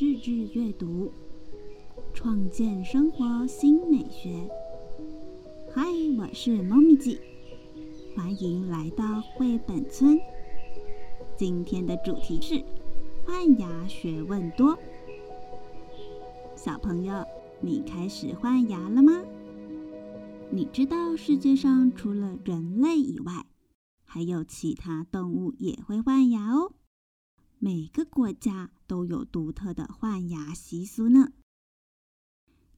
日日阅读，创建生活新美学。嗨，我是猫咪姐，欢迎来到绘本村。今天的主题是换牙学问多。小朋友，你开始换牙了吗？你知道世界上除了人类以外，还有其他动物也会换牙哦。每个国家都有独特的换牙习俗呢。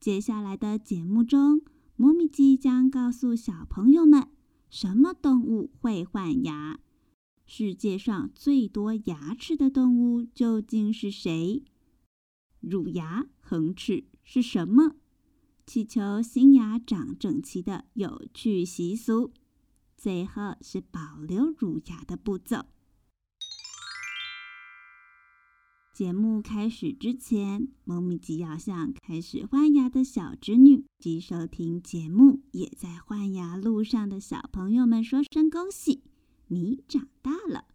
接下来的节目中，猫咪即将告诉小朋友们，什么动物会换牙？世界上最多牙齿的动物究竟是谁？乳牙、恒齿是什么？祈求新牙长整齐的有趣习俗。最后是保留乳牙的步骤。节目开始之前，猫咪吉要向开始换牙的小侄女及收听节目也在换牙路上的小朋友们说声恭喜，你长大了。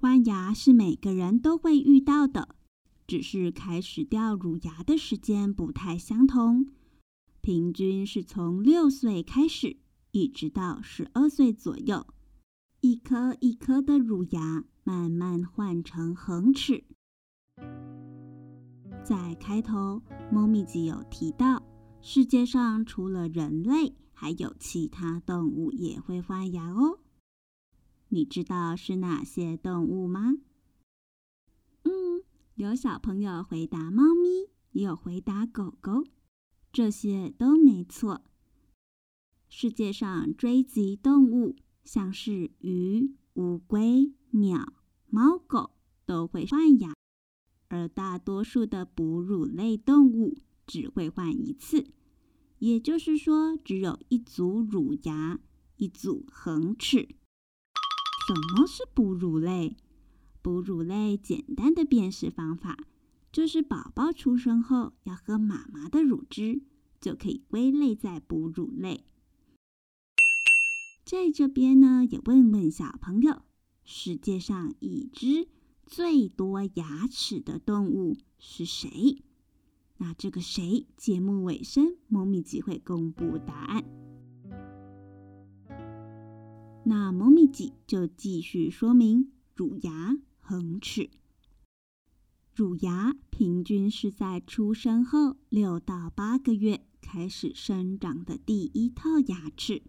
换牙是每个人都会遇到的。只是开始掉乳牙的时间不太相同，平均是从六岁开始，一直到十二岁左右，一颗一颗的乳牙慢慢换成恒齿。在开头，猫咪吉有提到，世界上除了人类，还有其他动物也会换牙哦。你知道是哪些动物吗？嗯有小朋友回答猫咪，也有回答狗狗，这些都没错。世界上追脊动物，像是鱼、乌龟、鸟、猫狗都会换牙，而大多数的哺乳类动物只会换一次，也就是说，只有一组乳牙，一组恒齿。什么是哺乳类？哺乳类简单的辨识方法，就是宝宝出生后要喝妈妈的乳汁，就可以归类在哺乳类。在这边呢，也问问小朋友，世界上已知最多牙齿的动物是谁？那这个谁？节目尾声，猫咪吉会公布答案。那猫咪吉就继续说明乳牙。恒齿，乳牙平均是在出生后六到八个月开始生长的第一套牙齿，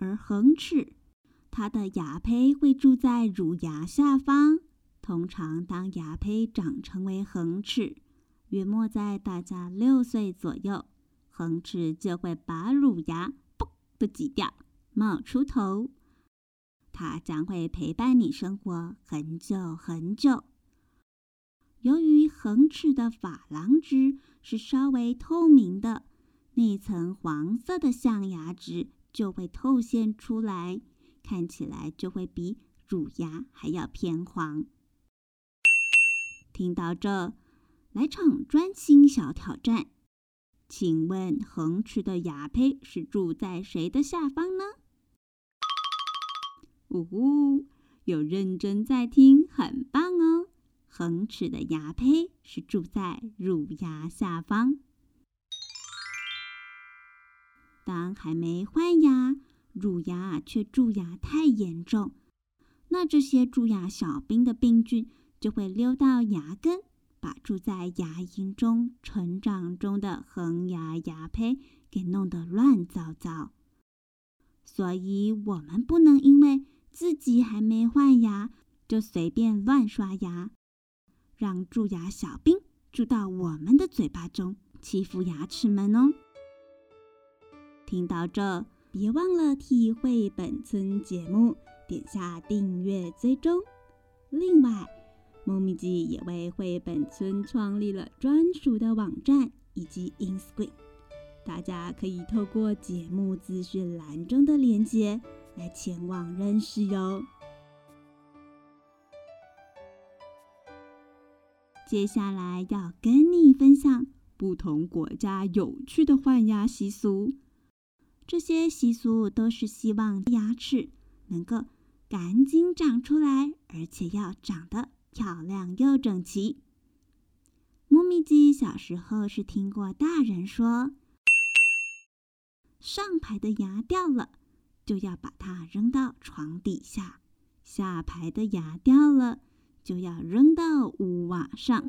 而恒齿，它的牙胚会住在乳牙下方。通常，当牙胚长成为恒齿，约莫在大家六岁左右，恒齿就会把乳牙“嘣”的挤掉，冒出头。它将会陪伴你生活很久很久。由于恒齿的珐琅质是稍微透明的，那层黄色的象牙质就会透现出来，看起来就会比乳牙还要偏黄。听到这，来场专心小挑战，请问恒齿的牙胚是住在谁的下方呢？呜呼，有认真在听，很棒哦！恒齿的牙胚是住在乳牙下方。当还没换牙，乳牙却蛀牙太严重，那这些蛀牙小兵的病菌就会溜到牙根，把住在牙龈中成长中的恒牙牙胚给弄得乱糟糟。所以，我们不能因为自己还没换牙，就随便乱刷牙，让蛀牙小兵住到我们的嘴巴中，欺负牙齿们哦！听到这，别忘了替绘本村节目点下订阅追踪。另外，猫咪记也为绘本村创立了专属的网站以及 Inscreen，大家可以透过节目资讯栏中的链接。来前往认识哟。接下来要跟你分享不同国家有趣的换牙习俗。这些习俗都是希望牙齿能够赶紧长出来，而且要长得漂亮又整齐。猫咪鸡小时候是听过大人说，上排的牙掉了，就要把它扔到床底下；下排的牙掉了，就要扔到屋瓦上。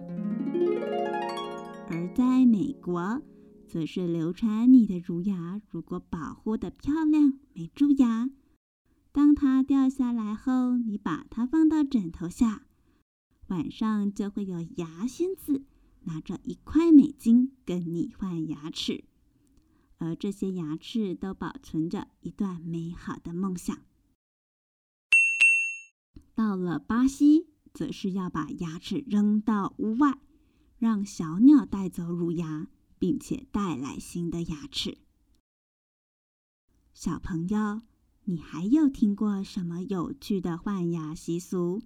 而在美国，则是流传你的乳牙如果保护的漂亮，没蛀牙。当它掉下来后，你把它放到枕头下，晚上就会有牙仙子拿着一块美金跟你换牙齿，而这些牙齿都保存着一段美好的梦想。到了巴西，则是要把牙齿扔到屋外，让小鸟带走乳牙，并且带来新的牙齿。小朋友。你还有听过什么有趣的换牙习俗？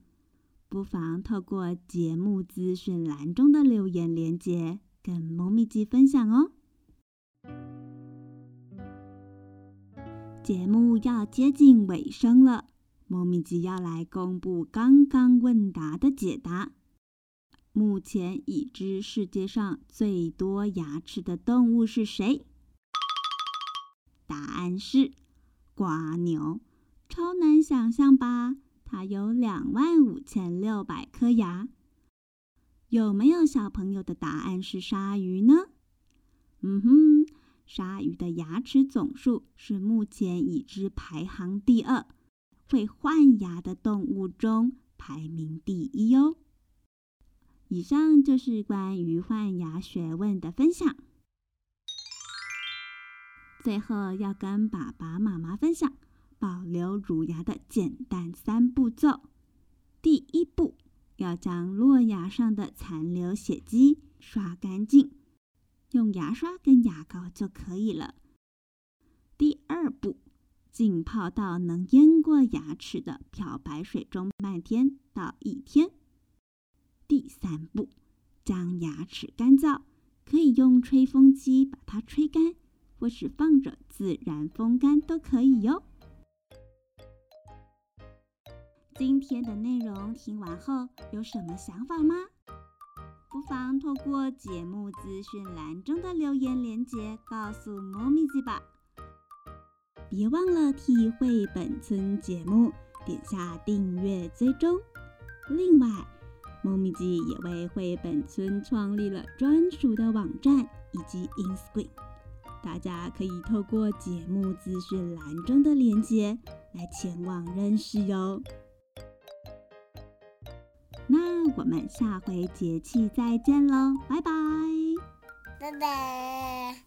不妨透过节目资讯栏中的留言连接，跟猫咪鸡分享哦。节目要接近尾声了，猫咪鸡要来公布刚刚问答的解答。目前已知世界上最多牙齿的动物是谁？答案是。瓜牛，超难想象吧？它有两万五千六百颗牙。有没有小朋友的答案是鲨鱼呢？嗯哼，鲨鱼的牙齿总数是目前已知排行第二，会换牙的动物中排名第一哦。以上就是关于换牙学问的分享。最后要跟爸爸妈妈分享保留乳牙的简单三步骤。第一步，要将落牙上的残留血迹刷干净，用牙刷跟牙膏就可以了。第二步，浸泡到能淹过牙齿的漂白水中半天到一天。第三步，将牙齿干燥，可以用吹风机把它吹干。或是放着自然风干都可以哟。今天的内容听完后有什么想法吗？不妨透过节目资讯栏中的留言连接告诉猫咪子吧。别忘了替绘本村节目点下订阅追踪。另外，猫咪记也为绘本村创立了专属的网站以及 Instagram。大家可以透过节目资讯栏中的链接来前往认识哟。那我们下回节气再见喽，拜拜！拜拜。